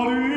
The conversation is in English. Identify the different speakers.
Speaker 1: Glory.